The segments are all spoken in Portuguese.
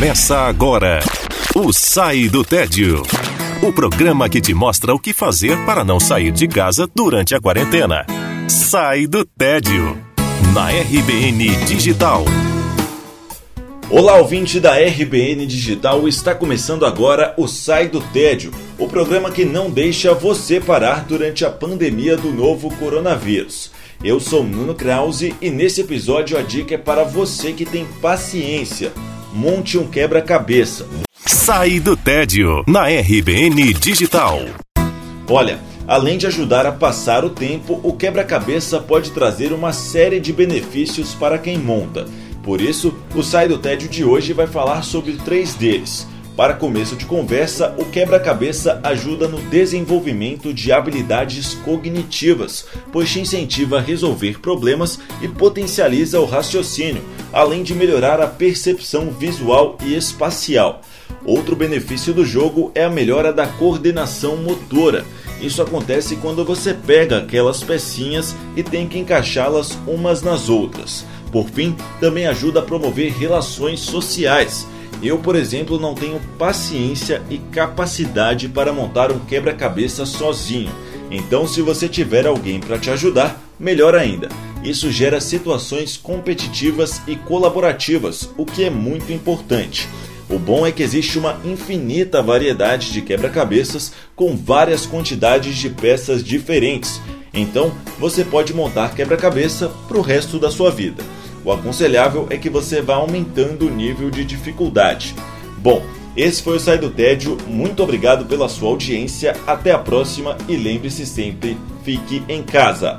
Começa agora o Sai do Tédio. O programa que te mostra o que fazer para não sair de casa durante a quarentena. Sai do Tédio. Na RBN Digital. Olá, ouvinte da RBN Digital, está começando agora o Sai do Tédio, o programa que não deixa você parar durante a pandemia do novo coronavírus. Eu sou Nuno Krause e nesse episódio a dica é para você que tem paciência. Monte um quebra-cabeça. Sai do tédio na RBN Digital. Olha, além de ajudar a passar o tempo, o quebra-cabeça pode trazer uma série de benefícios para quem monta. Por isso, o Sai do Tédio de hoje vai falar sobre três deles. Para começo de conversa, o quebra-cabeça ajuda no desenvolvimento de habilidades cognitivas, pois te incentiva a resolver problemas e potencializa o raciocínio, além de melhorar a percepção visual e espacial. Outro benefício do jogo é a melhora da coordenação motora. Isso acontece quando você pega aquelas pecinhas e tem que encaixá-las umas nas outras. Por fim, também ajuda a promover relações sociais eu, por exemplo, não tenho paciência e capacidade para montar um quebra-cabeça sozinho. Então, se você tiver alguém para te ajudar, melhor ainda. Isso gera situações competitivas e colaborativas, o que é muito importante. O bom é que existe uma infinita variedade de quebra-cabeças com várias quantidades de peças diferentes. Então, você pode montar quebra-cabeça para o resto da sua vida. O aconselhável é que você vá aumentando o nível de dificuldade. Bom, esse foi o Sai do Tédio. Muito obrigado pela sua audiência. Até a próxima e lembre-se sempre: fique em casa.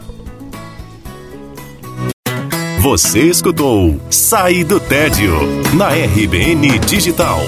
Você escutou Sai do Tédio na RBN Digital.